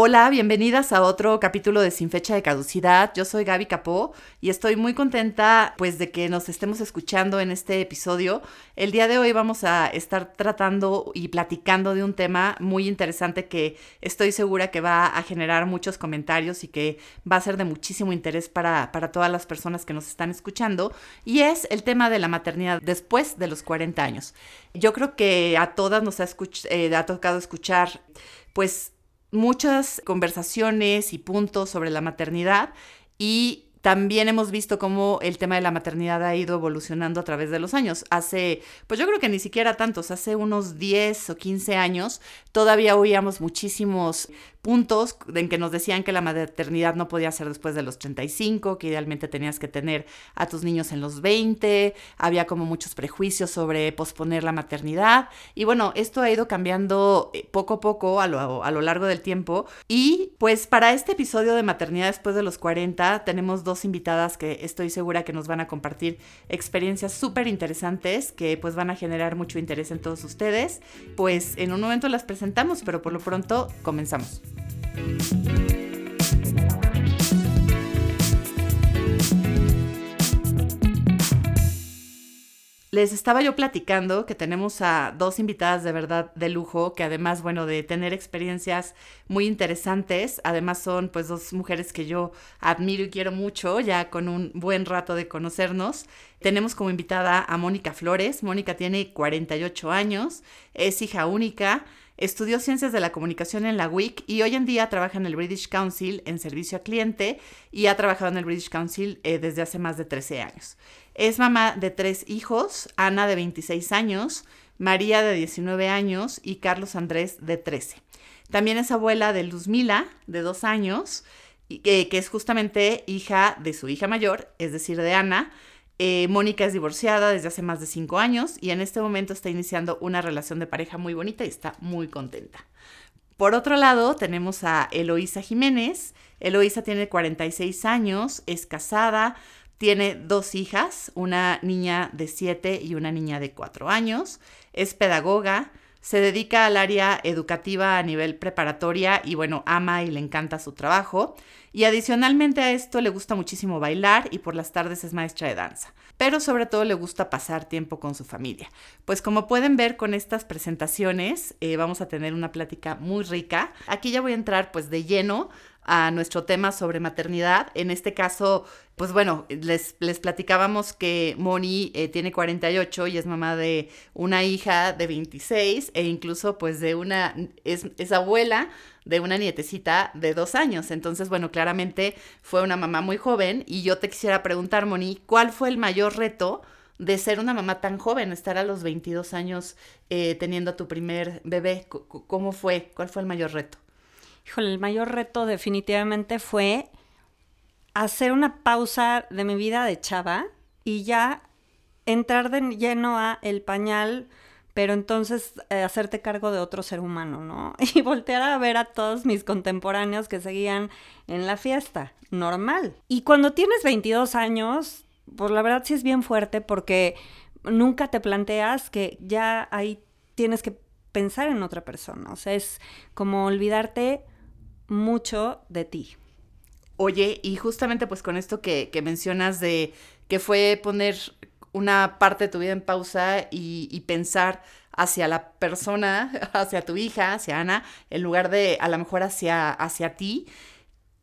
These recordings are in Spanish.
Hola, bienvenidas a otro capítulo de Sin Fecha de Caducidad. Yo soy Gaby Capó y estoy muy contenta pues de que nos estemos escuchando en este episodio. El día de hoy vamos a estar tratando y platicando de un tema muy interesante que estoy segura que va a generar muchos comentarios y que va a ser de muchísimo interés para, para todas las personas que nos están escuchando y es el tema de la maternidad después de los 40 años. Yo creo que a todas nos ha, eh, ha tocado escuchar pues muchas conversaciones y puntos sobre la maternidad y también hemos visto cómo el tema de la maternidad ha ido evolucionando a través de los años. Hace, pues yo creo que ni siquiera tantos, hace unos 10 o 15 años todavía oíamos muchísimos puntos en que nos decían que la maternidad no podía ser después de los 35, que idealmente tenías que tener a tus niños en los 20, había como muchos prejuicios sobre posponer la maternidad y bueno, esto ha ido cambiando eh, poco a poco a lo, a lo largo del tiempo y pues para este episodio de maternidad después de los 40 tenemos dos invitadas que estoy segura que nos van a compartir experiencias súper interesantes que pues van a generar mucho interés en todos ustedes. Pues en un momento las presentamos, pero por lo pronto comenzamos. Les estaba yo platicando que tenemos a dos invitadas de verdad de lujo, que además, bueno, de tener experiencias muy interesantes, además son pues dos mujeres que yo admiro y quiero mucho, ya con un buen rato de conocernos. Tenemos como invitada a Mónica Flores. Mónica tiene 48 años, es hija única, Estudió Ciencias de la Comunicación en la WIC y hoy en día trabaja en el British Council en servicio a cliente y ha trabajado en el British Council eh, desde hace más de 13 años. Es mamá de tres hijos, Ana de 26 años, María de 19 años y Carlos Andrés de 13. También es abuela de Luzmila de 2 años, que es justamente hija de su hija mayor, es decir, de Ana, eh, Mónica es divorciada desde hace más de cinco años y en este momento está iniciando una relación de pareja muy bonita y está muy contenta. Por otro lado, tenemos a Eloísa Jiménez. Eloísa tiene 46 años, es casada, tiene dos hijas, una niña de 7 y una niña de 4 años, es pedagoga, se dedica al área educativa a nivel preparatoria y bueno, ama y le encanta su trabajo. Y adicionalmente a esto le gusta muchísimo bailar y por las tardes es maestra de danza. Pero sobre todo le gusta pasar tiempo con su familia. Pues como pueden ver con estas presentaciones eh, vamos a tener una plática muy rica. Aquí ya voy a entrar pues de lleno a nuestro tema sobre maternidad. En este caso, pues bueno, les, les platicábamos que Moni eh, tiene 48 y es mamá de una hija de 26 e incluso pues de una, es, es abuela de una nietecita de dos años. Entonces, bueno, claramente fue una mamá muy joven y yo te quisiera preguntar, Moni, ¿cuál fue el mayor reto? de ser una mamá tan joven, estar a los 22 años eh, teniendo a tu primer bebé. ¿Cómo fue? ¿Cuál fue el mayor reto? Híjole, el mayor reto definitivamente fue hacer una pausa de mi vida de chava y ya entrar de lleno a el pañal, pero entonces eh, hacerte cargo de otro ser humano, ¿no? Y voltear a ver a todos mis contemporáneos que seguían en la fiesta, normal. Y cuando tienes 22 años, pues la verdad sí es bien fuerte porque nunca te planteas que ya ahí tienes que pensar en otra persona, o sea, es como olvidarte mucho de ti. Oye, y justamente pues con esto que, mencionas de que fue poner una parte de tu vida en pausa y, pensar hacia la persona, hacia tu hija, hacia Ana, en lugar de a lo mejor hacia, hacia ti.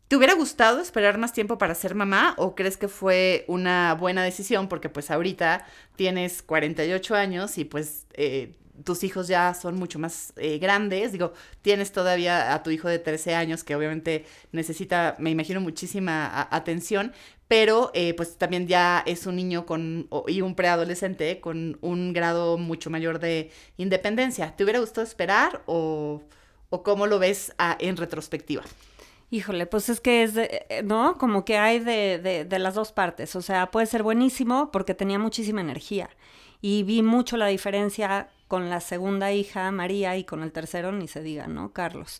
¿Te hubiera gustado esperar más tiempo para ser mamá o crees que fue una buena decisión? Porque pues ahorita tienes 48 años y pues eh, tus hijos ya son mucho más eh, grandes, digo, tienes todavía a tu hijo de 13 años que obviamente necesita, me imagino, muchísima atención, pero eh, pues también ya es un niño con, y un preadolescente con un grado mucho mayor de independencia. ¿Te hubiera gustado esperar o, o cómo lo ves en retrospectiva? Híjole, pues es que es, eh, ¿no? Como que hay de, de, de, las dos partes. O sea, puede ser buenísimo porque tenía muchísima energía. Y vi mucho la diferencia con la segunda hija, María, y con el tercero, ni se diga, ¿no? Carlos.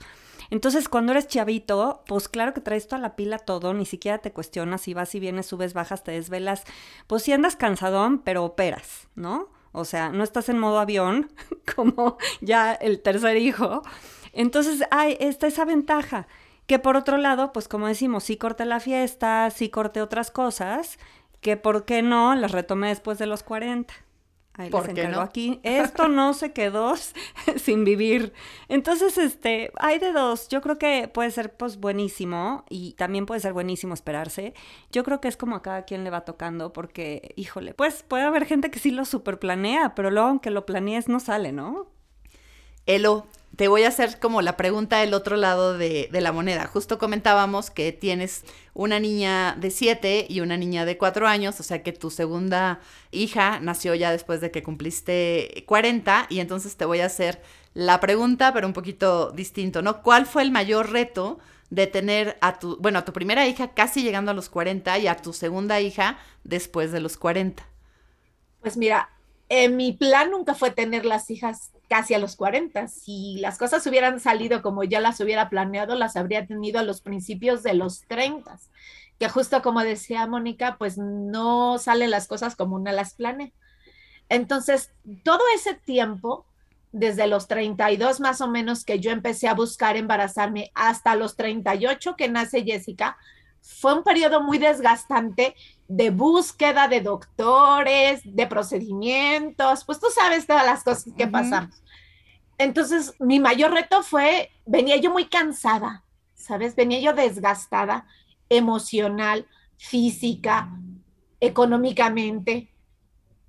Entonces, cuando eres chavito, pues claro que traes toda la pila todo, ni siquiera te cuestionas si vas y vienes, subes, bajas, te desvelas. Pues si andas cansadón, pero operas, ¿no? O sea, no estás en modo avión, como ya el tercer hijo. Entonces, hay esta esa ventaja. Que por otro lado, pues como decimos, sí corté la fiesta, sí corté otras cosas, que por qué no las retomé después de los 40. Ahí ¿Por les qué no? aquí. Esto no se quedó sin vivir. Entonces, este, hay de dos. Yo creo que puede ser pues buenísimo y también puede ser buenísimo esperarse. Yo creo que es como a cada quien le va tocando porque, híjole, pues puede haber gente que sí lo super planea, pero luego aunque lo planees no sale, ¿no? Elo, te voy a hacer como la pregunta del otro lado de, de la moneda. Justo comentábamos que tienes una niña de 7 y una niña de 4 años, o sea que tu segunda hija nació ya después de que cumpliste 40 y entonces te voy a hacer la pregunta, pero un poquito distinto, ¿no? ¿Cuál fue el mayor reto de tener a tu, bueno, a tu primera hija casi llegando a los 40 y a tu segunda hija después de los 40? Pues mira, eh, mi plan nunca fue tener las hijas casi a los 40. Si las cosas hubieran salido como yo las hubiera planeado, las habría tenido a los principios de los 30. Que justo como decía Mónica, pues no salen las cosas como una las planea. Entonces, todo ese tiempo, desde los 32 más o menos que yo empecé a buscar embarazarme hasta los 38 que nace Jessica, fue un periodo muy desgastante de búsqueda de doctores, de procedimientos, pues tú sabes todas las cosas que Ujú. pasamos. Entonces, mi mayor reto fue, venía yo muy cansada, ¿sabes? Venía yo desgastada, emocional, física, económicamente.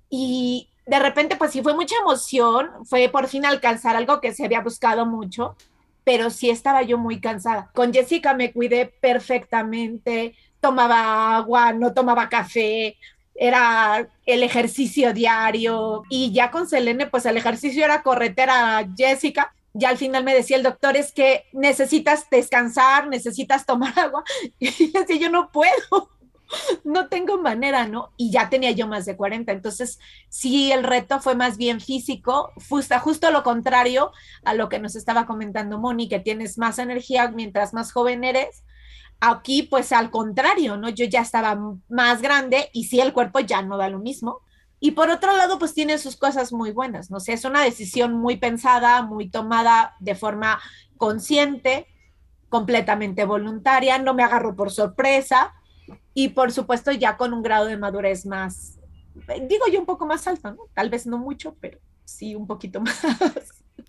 Y de repente, pues sí fue mucha emoción, fue por fin alcanzar algo que se había buscado mucho, pero sí estaba yo muy cansada. Con Jessica me cuidé perfectamente, tomaba agua, no tomaba café, era el ejercicio diario y ya con Selene, pues el ejercicio era corretera Jessica. Ya al final me decía el doctor, es que necesitas descansar, necesitas tomar agua. Y decía, yo no puedo, no tengo manera, ¿no? Y ya tenía yo más de 40. Entonces, sí, el reto fue más bien físico, justo, justo lo contrario a lo que nos estaba comentando Moni, que tienes más energía mientras más joven eres. Aquí, pues al contrario, ¿no? Yo ya estaba más grande y sí, el cuerpo ya no da lo mismo. Y por otro lado, pues tiene sus cosas muy buenas, ¿no? sé, es una decisión muy pensada, muy tomada de forma consciente, completamente voluntaria, no me agarro por sorpresa y por supuesto ya con un grado de madurez más, digo yo un poco más alto, ¿no? Tal vez no mucho, pero sí un poquito más.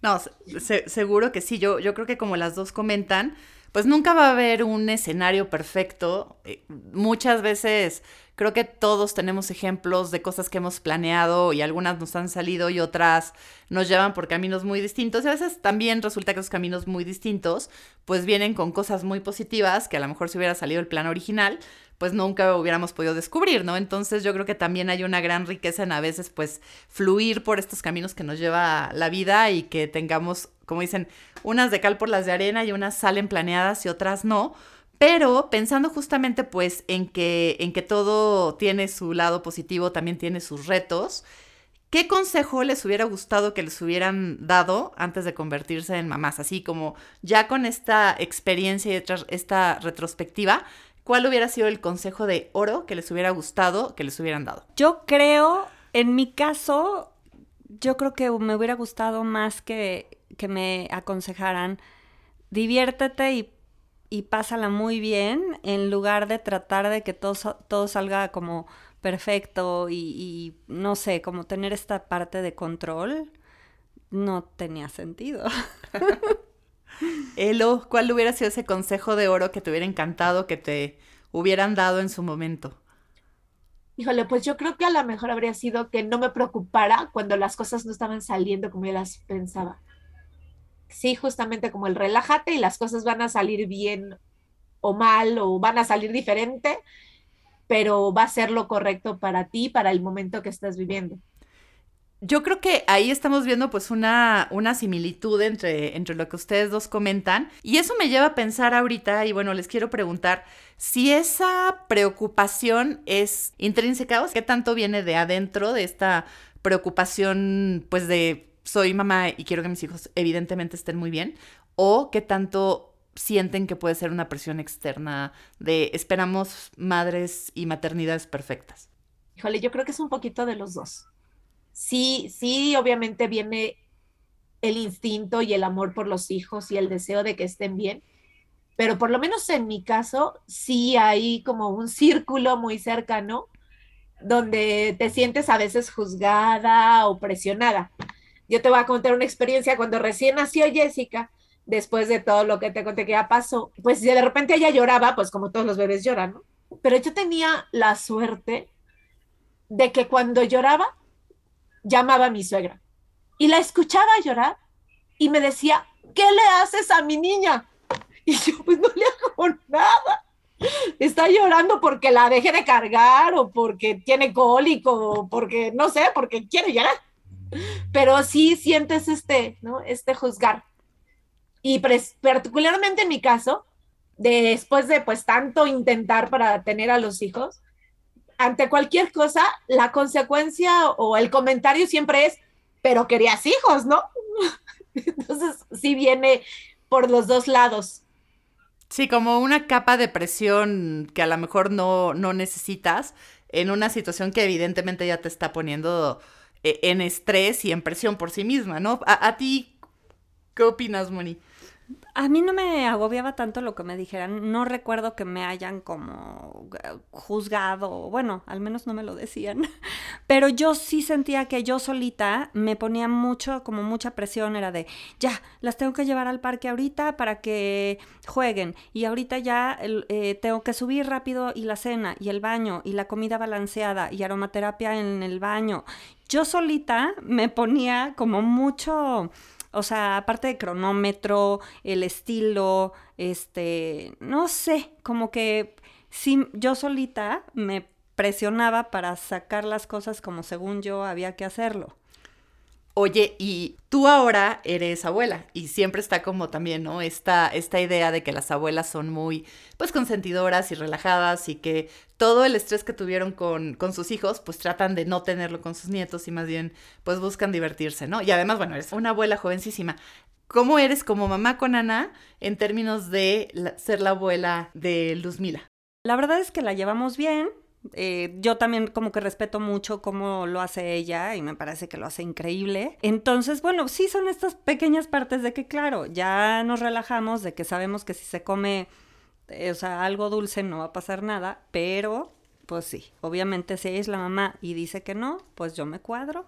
No, se- seguro que sí. Yo, yo creo que como las dos comentan, pues nunca va a haber un escenario perfecto. Eh, muchas veces creo que todos tenemos ejemplos de cosas que hemos planeado y algunas nos han salido y otras nos llevan por caminos muy distintos. Y a veces también resulta que esos caminos muy distintos pues vienen con cosas muy positivas que a lo mejor si hubiera salido el plan original pues nunca hubiéramos podido descubrir, ¿no? Entonces yo creo que también hay una gran riqueza en a veces pues fluir por estos caminos que nos lleva la vida y que tengamos, como dicen, unas de cal por las de arena y unas salen planeadas y otras no. Pero pensando justamente pues en que, en que todo tiene su lado positivo, también tiene sus retos, ¿qué consejo les hubiera gustado que les hubieran dado antes de convertirse en mamás? Así como ya con esta experiencia y esta- retrospectiva, ¿cuál hubiera sido el consejo de oro que les hubiera gustado que les hubieran dado? Yo creo, en mi caso, yo creo que me hubiera gustado más que, que me aconsejaran, diviértete y, y pásala muy bien, en lugar de tratar de que todo, todo salga como perfecto y, y, no sé, como tener esta parte de control, no tenía sentido. Elo, ¿cuál hubiera sido ese consejo de oro que te hubiera encantado que te hubieran dado en su momento? Híjole, pues yo creo que a lo mejor habría sido que no me preocupara cuando las cosas no estaban saliendo como yo las pensaba. Sí, justamente como el relájate y las cosas van a salir bien o mal o van a salir diferente, pero va a ser lo correcto para ti, para el momento que estás viviendo. Yo creo que ahí estamos viendo pues una, una similitud entre, entre lo que ustedes dos comentan y eso me lleva a pensar ahorita y bueno, les quiero preguntar si esa preocupación es intrínseca o qué tanto viene de adentro de esta preocupación pues de soy mamá y quiero que mis hijos evidentemente estén muy bien o qué tanto sienten que puede ser una presión externa de esperamos madres y maternidades perfectas. Híjole, yo creo que es un poquito de los dos. Sí, sí, obviamente viene el instinto y el amor por los hijos y el deseo de que estén bien, pero por lo menos en mi caso sí hay como un círculo muy cercano donde te sientes a veces juzgada o presionada. Yo te voy a contar una experiencia cuando recién nació Jessica, después de todo lo que te conté que ya pasó, pues de repente ella lloraba, pues como todos los bebés lloran, ¿no? Pero yo tenía la suerte de que cuando lloraba, llamaba a mi suegra y la escuchaba llorar y me decía, ¿qué le haces a mi niña? Y yo, pues no le hago nada. Está llorando porque la deje de cargar o porque tiene cólico o porque, no sé, porque quiere llorar. Pero sí sientes este, ¿no? Este juzgar. Y particularmente en mi caso, después de pues tanto intentar para tener a los hijos, ante cualquier cosa, la consecuencia o el comentario siempre es, pero querías hijos, ¿no? Entonces, sí viene por los dos lados. Sí, como una capa de presión que a lo mejor no, no necesitas en una situación que evidentemente ya te está poniendo eh, en estrés y en presión por sí misma, ¿no? ¿A, a ti qué opinas, Moni? A mí no me agobiaba tanto lo que me dijeran. No recuerdo que me hayan como eh, juzgado. Bueno, al menos no me lo decían. Pero yo sí sentía que yo solita me ponía mucho, como mucha presión. Era de, ya, las tengo que llevar al parque ahorita para que jueguen. Y ahorita ya eh, tengo que subir rápido y la cena y el baño y la comida balanceada y aromaterapia en el baño. Yo solita me ponía como mucho o sea, aparte de cronómetro, el estilo, este, no sé, como que sí, yo solita me presionaba para sacar las cosas como según yo había que hacerlo. Oye, y tú ahora eres abuela y siempre está como también, ¿no? Esta, esta idea de que las abuelas son muy, pues, consentidoras y relajadas y que todo el estrés que tuvieron con, con sus hijos, pues tratan de no tenerlo con sus nietos y más bien, pues, buscan divertirse, ¿no? Y además, bueno, eres una abuela jovencísima. ¿Cómo eres como mamá con Ana en términos de ser la abuela de Luzmila? La verdad es que la llevamos bien, eh, yo también como que respeto mucho cómo lo hace ella y me parece que lo hace increíble. Entonces, bueno, sí son estas pequeñas partes de que, claro, ya nos relajamos, de que sabemos que si se come, eh, o sea, algo dulce no va a pasar nada, pero pues sí, obviamente si ella es la mamá y dice que no, pues yo me cuadro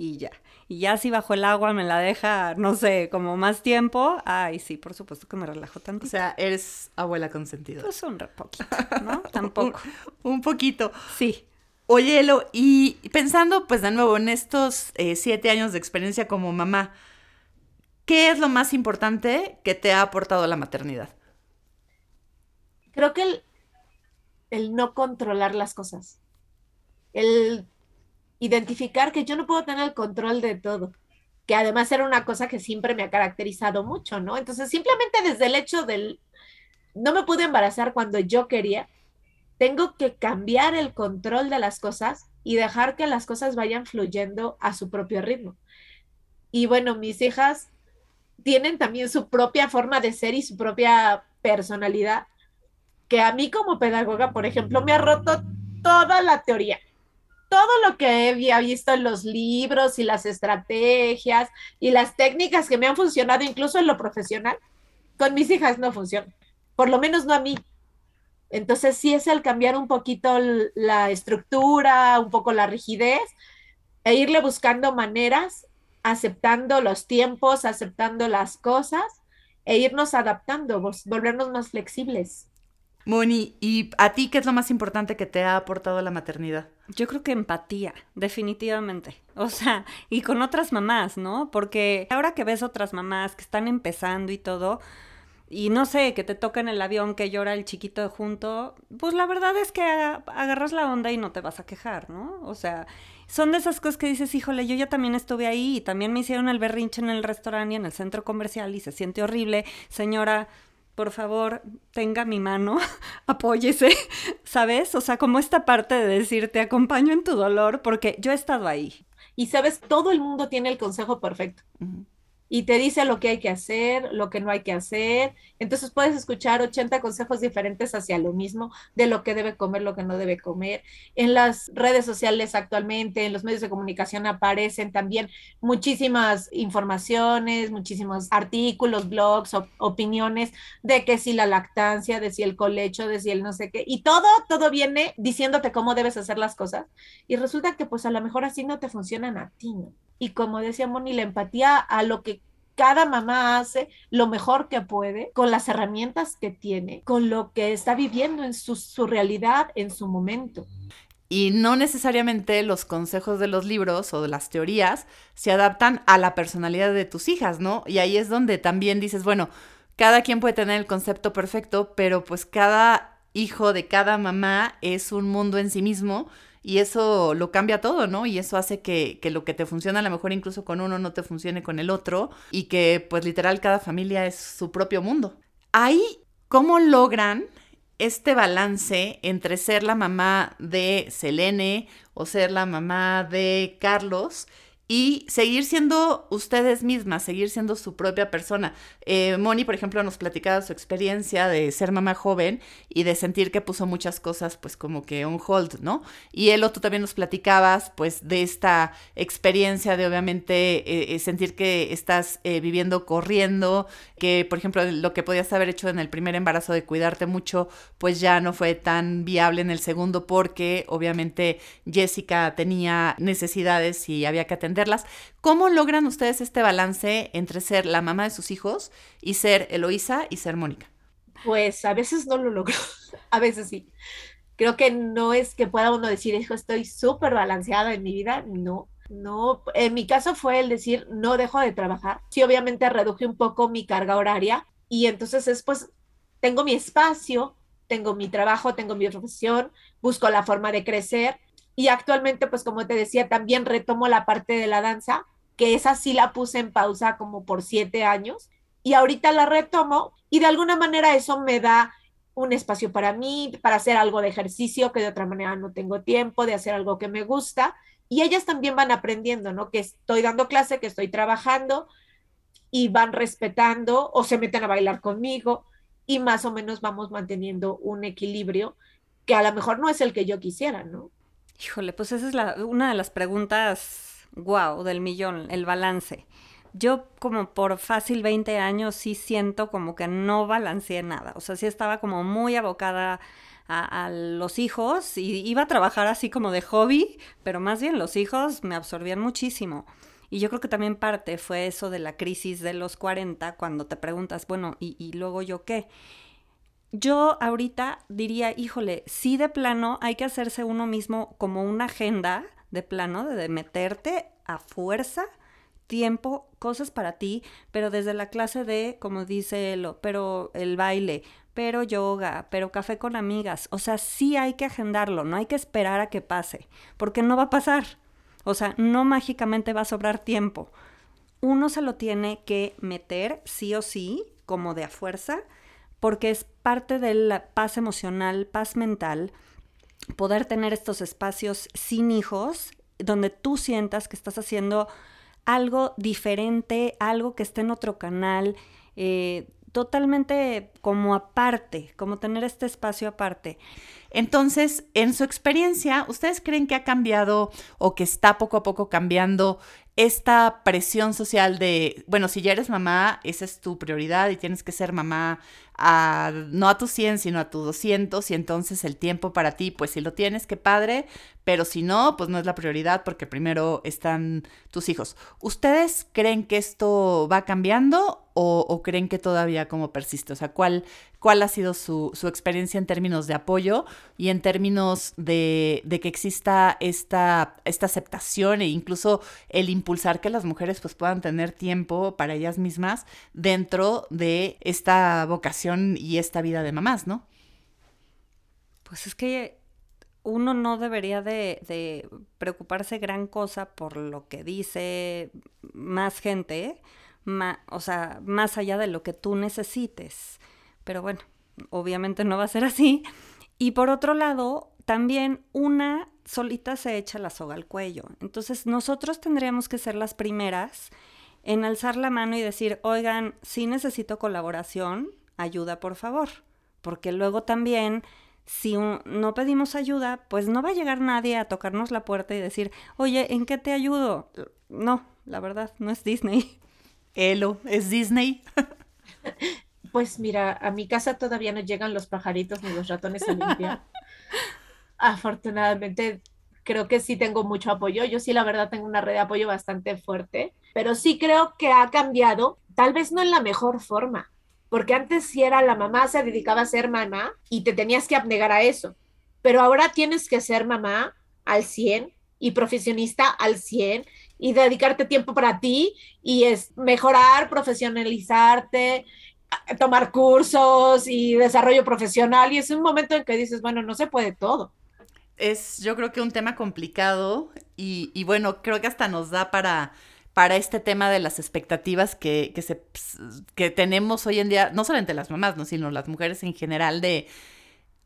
y ya. Y ya si bajo el agua me la deja, no sé, como más tiempo, ay, sí, por supuesto que me relajo tanto. O sea, eres abuela consentida. Pues un poquito, ¿no? Tampoco. un, poquito. Sí. Oye, Elo, y pensando, pues de nuevo, en estos eh, siete años de experiencia como mamá, ¿qué es lo más importante que te ha aportado la maternidad? Creo que el, el no controlar las cosas. El identificar que yo no puedo tener el control de todo, que además era una cosa que siempre me ha caracterizado mucho, ¿no? Entonces, simplemente desde el hecho del, no me pude embarazar cuando yo quería, tengo que cambiar el control de las cosas y dejar que las cosas vayan fluyendo a su propio ritmo. Y bueno, mis hijas tienen también su propia forma de ser y su propia personalidad, que a mí como pedagoga, por ejemplo, me ha roto toda la teoría todo lo que había visto en los libros y las estrategias y las técnicas que me han funcionado incluso en lo profesional, con mis hijas no funcionan, por lo menos no a mí. Entonces sí es el cambiar un poquito la estructura, un poco la rigidez e irle buscando maneras, aceptando los tiempos, aceptando las cosas e irnos adaptando, volvernos más flexibles. Moni, ¿y a ti qué es lo más importante que te ha aportado la maternidad? Yo creo que empatía, definitivamente. O sea, y con otras mamás, ¿no? Porque ahora que ves otras mamás que están empezando y todo, y no sé, que te toca en el avión que llora el chiquito junto, pues la verdad es que agarras la onda y no te vas a quejar, ¿no? O sea, son de esas cosas que dices, híjole, yo ya también estuve ahí y también me hicieron el berrinche en el restaurante y en el centro comercial y se siente horrible. Señora, por favor, tenga mi mano, apóyese, ¿sabes? O sea, como esta parte de decir, te acompaño en tu dolor porque yo he estado ahí. Y sabes, todo el mundo tiene el consejo perfecto. Y te dice lo que hay que hacer, lo que no hay que hacer. Entonces puedes escuchar 80 consejos diferentes hacia lo mismo, de lo que debe comer, lo que no debe comer. En las redes sociales actualmente, en los medios de comunicación aparecen también muchísimas informaciones, muchísimos artículos, blogs, opiniones de que si la lactancia, de si el colecho, de si el no sé qué. Y todo, todo viene diciéndote cómo debes hacer las cosas. Y resulta que pues a lo mejor así no te funcionan a ti, y como decía Moni, la empatía a lo que cada mamá hace lo mejor que puede con las herramientas que tiene, con lo que está viviendo en su, realidad, en su momento. Y no necesariamente los consejos de los libros o de las teorías se adaptan a la personalidad de tus hijas, ¿no? Y ahí es donde también dices, bueno, cada quien puede tener el concepto perfecto, pero pues cada hijo de cada mamá es un mundo en sí mismo y eso lo cambia todo, ¿no? Y eso hace que, que, lo que te funciona a lo mejor incluso con uno no te funcione con el otro y que pues literal cada familia es su propio mundo. Ahí, ¿cómo logran este balance entre ser la mamá de Selene o ser la mamá de Carlos y seguir siendo ustedes mismas, seguir siendo su propia persona. Eh, Moni, por ejemplo, nos platicaba su experiencia de ser mamá joven y de sentir que puso muchas cosas pues como que on hold, ¿no? Y Elo, tú también nos platicabas pues de esta experiencia de obviamente eh, eh, sentir que estás viviendo corriendo, que por ejemplo lo que podías haber hecho en el primer embarazo de cuidarte mucho, pues ya no fue tan viable en el segundo porque obviamente Jessica tenía necesidades y había que atender ¿Cómo logran ustedes este balance entre ser la mamá de sus hijos y ser Eloísa y ser Mónica? Pues a veces no lo logro, a veces sí. Creo que no es que pueda uno decir, hijo, estoy súper balanceada en mi vida, no, no, en mi caso fue el decir, no dejo de trabajar. Sí, obviamente reduje un poco mi carga horaria y entonces es pues, tengo mi espacio, tengo mi trabajo, tengo mi profesión, busco la forma de crecer y actualmente, pues como te decía, también retomo la parte de la danza, que esa sí la puse en pausa como por siete años. Y ahorita la retomo y de alguna manera eso me da un espacio para mí, para hacer algo de ejercicio que de otra manera no tengo tiempo, de hacer algo que me gusta. Y ellas también van aprendiendo, ¿no? Que estoy dando clase, que estoy trabajando y van respetando o se meten a bailar conmigo y más o menos vamos manteniendo un equilibrio que a lo mejor no es el que yo quisiera, ¿no? Híjole, pues esa es la, una de las preguntas, wow, del millón, el balance. Yo como por fácil 20 años sí siento como que no balanceé nada. O sea, sí estaba como muy abocada a, los hijos y iba a trabajar así como de hobby, pero más bien los hijos me absorbían muchísimo. Y yo creo que también parte fue eso de la crisis de los 40, cuando te preguntas, bueno, ¿y, y luego yo qué? Yo ahorita diría, híjole, sí de plano hay que hacerse uno mismo como una agenda de plano, de meterte a fuerza tiempo, cosas para ti, pero desde la clase de, como dice él, pero el baile, pero yoga, pero café con amigas, o sea, sí hay que agendarlo, no hay que esperar a que pase, porque no va a pasar, o sea, no mágicamente va a sobrar tiempo. Uno se lo tiene que meter sí o sí, como de a fuerza, porque es parte de la paz emocional, paz mental, poder tener estos espacios sin hijos, donde tú sientas que estás haciendo algo diferente, algo que esté en otro canal, eh, totalmente como aparte, como tener este espacio aparte. Entonces, en su experiencia, ¿ustedes creen que ha cambiado o que está poco a poco cambiando esta presión social de, bueno, si ya eres mamá, esa es tu prioridad y tienes que ser mamá a, no a tu 100, sino a tu 200 y entonces el tiempo para ti, pues si lo tienes, qué padre, pero si no, pues no es la prioridad porque primero están tus hijos. ¿Ustedes creen que esto va cambiando o, creen que todavía como persiste? O sea, ¿cuál, cuál ha sido su, su experiencia en términos de apoyo y en términos de, de, que exista esta, esta aceptación e incluso el impulsar que las mujeres pues puedan tener tiempo para ellas mismas dentro de esta vocación y esta vida de mamás, ¿no? Pues es que uno no debería de, preocuparse gran cosa por lo que dice más gente, o sea, más allá de lo que tú necesites. Pero bueno, obviamente no va a ser así. Y por otro lado, también una solita se echa la soga al cuello. Entonces nosotros tendríamos que ser las primeras en alzar la mano y decir, oigan, si necesito colaboración, ayuda por favor, porque luego también si no pedimos ayuda, pues no va a llegar nadie a tocarnos la puerta y decir, oye, ¿en qué te ayudo? No, la verdad, no es Disney. Elo, ¿es Disney? Pues mira, a mi casa todavía no llegan los pajaritos ni los ratones a limpiar. Afortunadamente, creo que sí tengo mucho apoyo. Yo sí, la verdad, tengo una red de apoyo bastante fuerte, pero sí creo que ha cambiado, tal vez no en la mejor forma, porque antes si era la mamá, se dedicaba a ser mamá y te tenías que abnegar a eso, pero ahora tienes que ser mamá al 100 y profesionista al 100 y dedicarte tiempo para ti y es mejorar, profesionalizarte, tomar cursos y desarrollo profesional y es un momento en que dices, bueno, no se puede todo. Es yo creo que un tema complicado y, y bueno, creo que hasta nos da para para este tema de las expectativas que, que, se, que tenemos hoy en día, no solamente las mamás, ¿no? sino las mujeres en general, de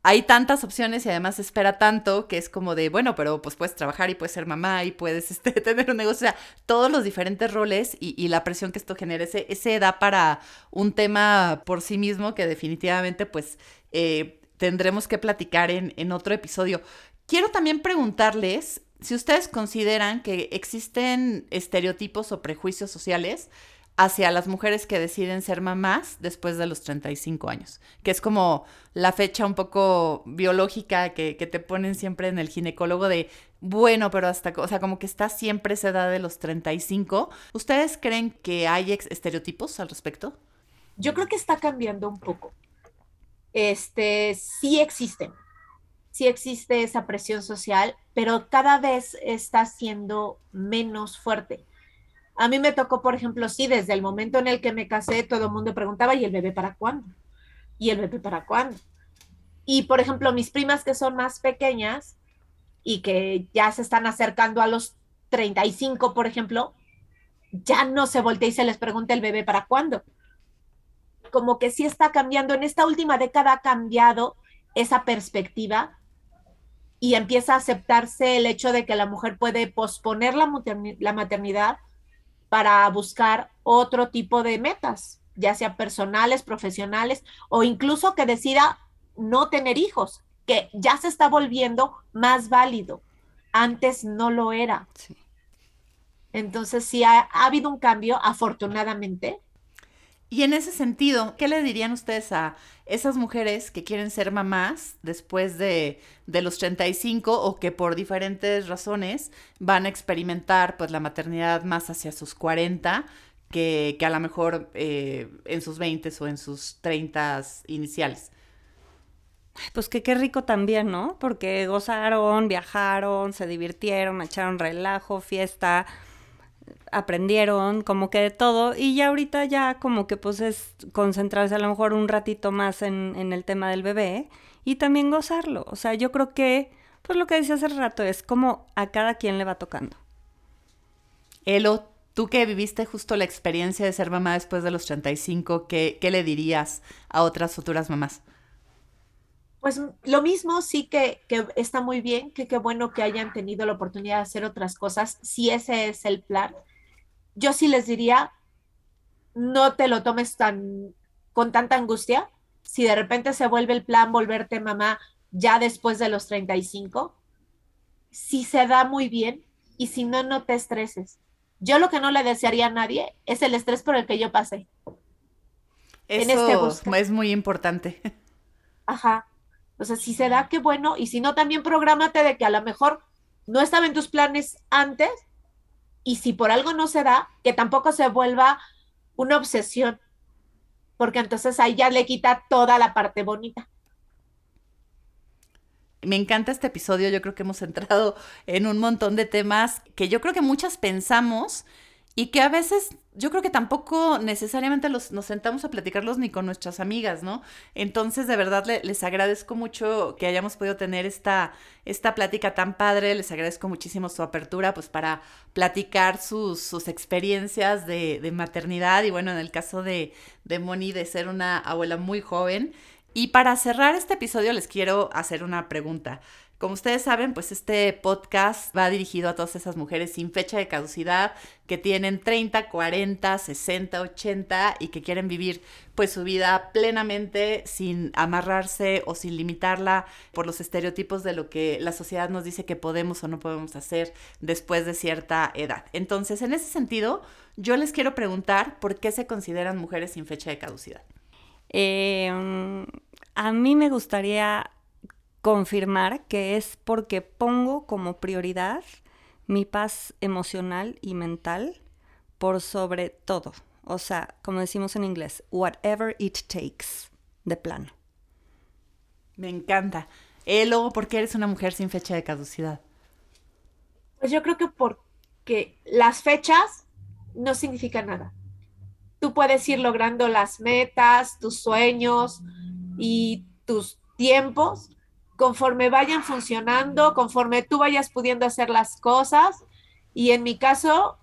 hay tantas opciones y además espera tanto que es como de, bueno, pero pues puedes trabajar y puedes ser mamá y puedes este, tener un negocio, o sea, todos los diferentes roles y, y la presión que esto genera, ese, ese, da para un tema por sí mismo que definitivamente pues eh, tendremos que platicar en, en otro episodio. Quiero también preguntarles si ustedes consideran que existen estereotipos o prejuicios sociales hacia las mujeres que deciden ser mamás después de los 35 años, que es como la fecha un poco biológica que, te ponen siempre en el ginecólogo de, bueno, pero hasta, o sea, como que está siempre esa edad de los 35. ¿Ustedes creen que hay estereotipos al respecto? Yo creo que está cambiando un poco. Este, sí existen, sí existe esa presión social, pero cada vez está siendo menos fuerte a mí me tocó, por ejemplo, sí, desde el momento en el que me casé, todo el mundo preguntaba, ¿y el bebé para cuándo? ¿Y el bebé para cuándo? Y, por ejemplo, mis primas que son más pequeñas y que ya se están acercando a los 35, por ejemplo, ya no se voltea y se les pregunta el bebé para cuándo. Como que sí está cambiando. En esta última década ha cambiado esa perspectiva y empieza a aceptarse el hecho de que la mujer puede posponer la, la maternidad para buscar otro tipo de metas, ya sea personales, profesionales o incluso que decida no tener hijos, que ya se está volviendo más válido. Antes no lo era. Entonces sí ha, ha habido un cambio, afortunadamente, y en ese sentido, ¿qué le dirían ustedes a esas mujeres que quieren ser mamás después de, de, los 35 o que por diferentes razones van a experimentar pues la maternidad más hacia sus 40 que, que a lo mejor eh, en sus 20 o en sus 30 iniciales? Pues que qué rico también, ¿no? Porque gozaron, viajaron, se divirtieron, echaron relajo, fiesta, aprendieron como que de todo y ya ahorita ya como que pues es concentrarse a lo mejor un ratito más en, en el tema del bebé y también gozarlo. O sea, yo creo que pues lo que decía hace rato es como a cada quien le va tocando. Elo, tú que viviste justo la experiencia de ser mamá después de los 35, ¿qué, qué le dirías a otras futuras mamás? Pues lo mismo, sí que, que está muy bien, que qué bueno que hayan tenido la oportunidad de hacer otras cosas, si ese es el plan yo sí les diría, no te lo tomes tan con tanta angustia. Si de repente se vuelve el plan volverte mamá ya después de los 35, si se da muy bien y si no, no te estreses. Yo lo que no le desearía a nadie es el estrés por el que yo pasé. Eso este es muy importante. Ajá. O sea, si se da, qué bueno. Y si no, también prográmate de que a lo mejor no estaba en tus planes antes y si por algo no se da, que tampoco se vuelva una obsesión, porque entonces ahí ya le quita toda la parte bonita. Me encanta este episodio, yo creo que hemos entrado en un montón de temas que yo creo que muchas pensamos y que a veces yo creo que tampoco necesariamente los, nos sentamos a platicarlos ni con nuestras amigas, ¿no? Entonces, de verdad, les agradezco mucho que hayamos podido tener esta, esta plática tan padre, les agradezco muchísimo su apertura, pues para platicar sus, sus experiencias de, de, maternidad y bueno, en el caso de, de Moni, de ser una abuela muy joven. Y para cerrar este episodio les quiero hacer una pregunta Como ustedes saben, pues este podcast va dirigido a todas esas mujeres sin fecha de caducidad que tienen 30, 40, 60, 80 y que quieren vivir pues su vida plenamente sin amarrarse o sin limitarla por los estereotipos de lo que la sociedad nos dice que podemos o no podemos hacer después de cierta edad. Entonces, en ese sentido, yo les quiero preguntar por qué se consideran mujeres sin fecha de caducidad. Eh, a mí me gustaría confirmar que es porque pongo como prioridad mi paz emocional y mental por sobre todo. O sea, como decimos en inglés, whatever it takes, de plano. Me encanta. Eh, luego, ¿por qué eres una mujer sin fecha de caducidad? Pues yo creo que porque las fechas no significan nada. Tú puedes ir logrando las metas, tus sueños y tus tiempos conforme vayan funcionando, conforme tú vayas pudiendo hacer las cosas. Y en mi caso,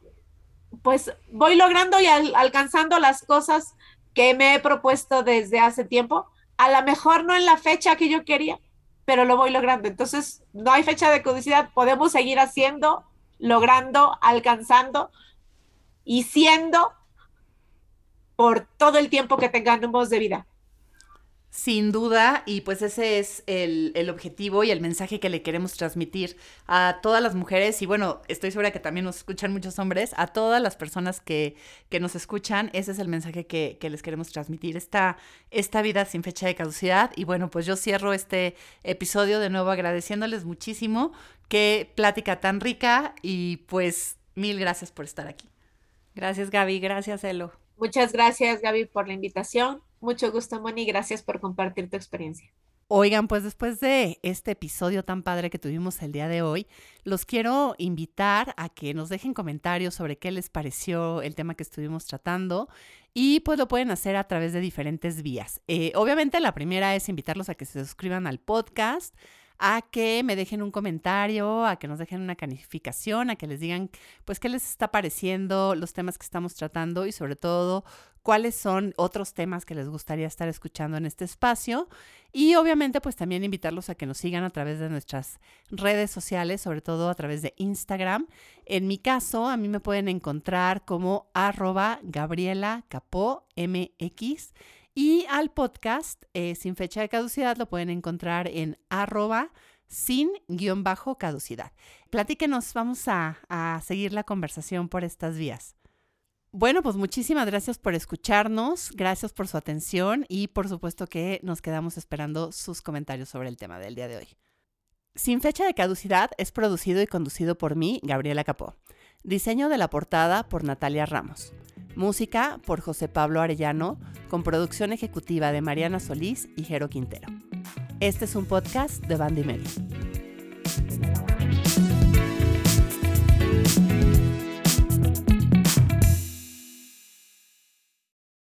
pues voy logrando y alcanzando las cosas que me he propuesto desde hace tiempo. A lo mejor no en la fecha que yo quería, pero lo voy logrando. Entonces, no hay fecha de caducidad, podemos seguir haciendo, logrando, alcanzando y siendo por todo el tiempo que tengamos de vida. Sin duda, y pues ese es el, objetivo y el mensaje que le queremos transmitir a todas las mujeres, y bueno, estoy segura que también nos escuchan muchos hombres, a todas las personas que, que nos escuchan, ese es el mensaje que, que, les queremos transmitir, esta, esta vida sin fecha de caducidad. Y bueno, pues yo cierro este episodio de nuevo agradeciéndoles muchísimo, qué plática tan rica, y pues mil gracias por estar aquí. Gracias Gaby, gracias Elo. Muchas gracias Gaby por la invitación mucho gusto, Moni. Gracias por compartir tu experiencia. Oigan, pues después de este episodio tan padre que tuvimos el día de hoy, los quiero invitar a que nos dejen comentarios sobre qué les pareció el tema que estuvimos tratando y pues lo pueden hacer a través de diferentes vías. Eh, obviamente la primera es invitarlos a que se suscriban al podcast a que me dejen un comentario, a que nos dejen una calificación, a que les digan pues qué les está pareciendo los temas que estamos tratando y sobre todo cuáles son otros temas que les gustaría estar escuchando en este espacio y obviamente pues también invitarlos a que nos sigan a través de nuestras redes sociales, sobre todo a través de Instagram. En mi caso, a mí me pueden encontrar como arroba Gabriela Capó MX y al podcast eh, sin fecha de caducidad lo pueden encontrar en arroba sin guion bajo caducidad. Platíquenos, vamos a, a seguir la conversación por estas vías. Bueno, pues muchísimas gracias por escucharnos, gracias por su atención y por supuesto que nos quedamos esperando sus comentarios sobre el tema del día de hoy. Sin fecha de caducidad es producido y conducido por mí, Gabriela Capó. Diseño de la portada por Natalia Ramos. Música por José Pablo Arellano, con producción ejecutiva de Mariana Solís y Jero Quintero. Este es un podcast de Banda y Medio.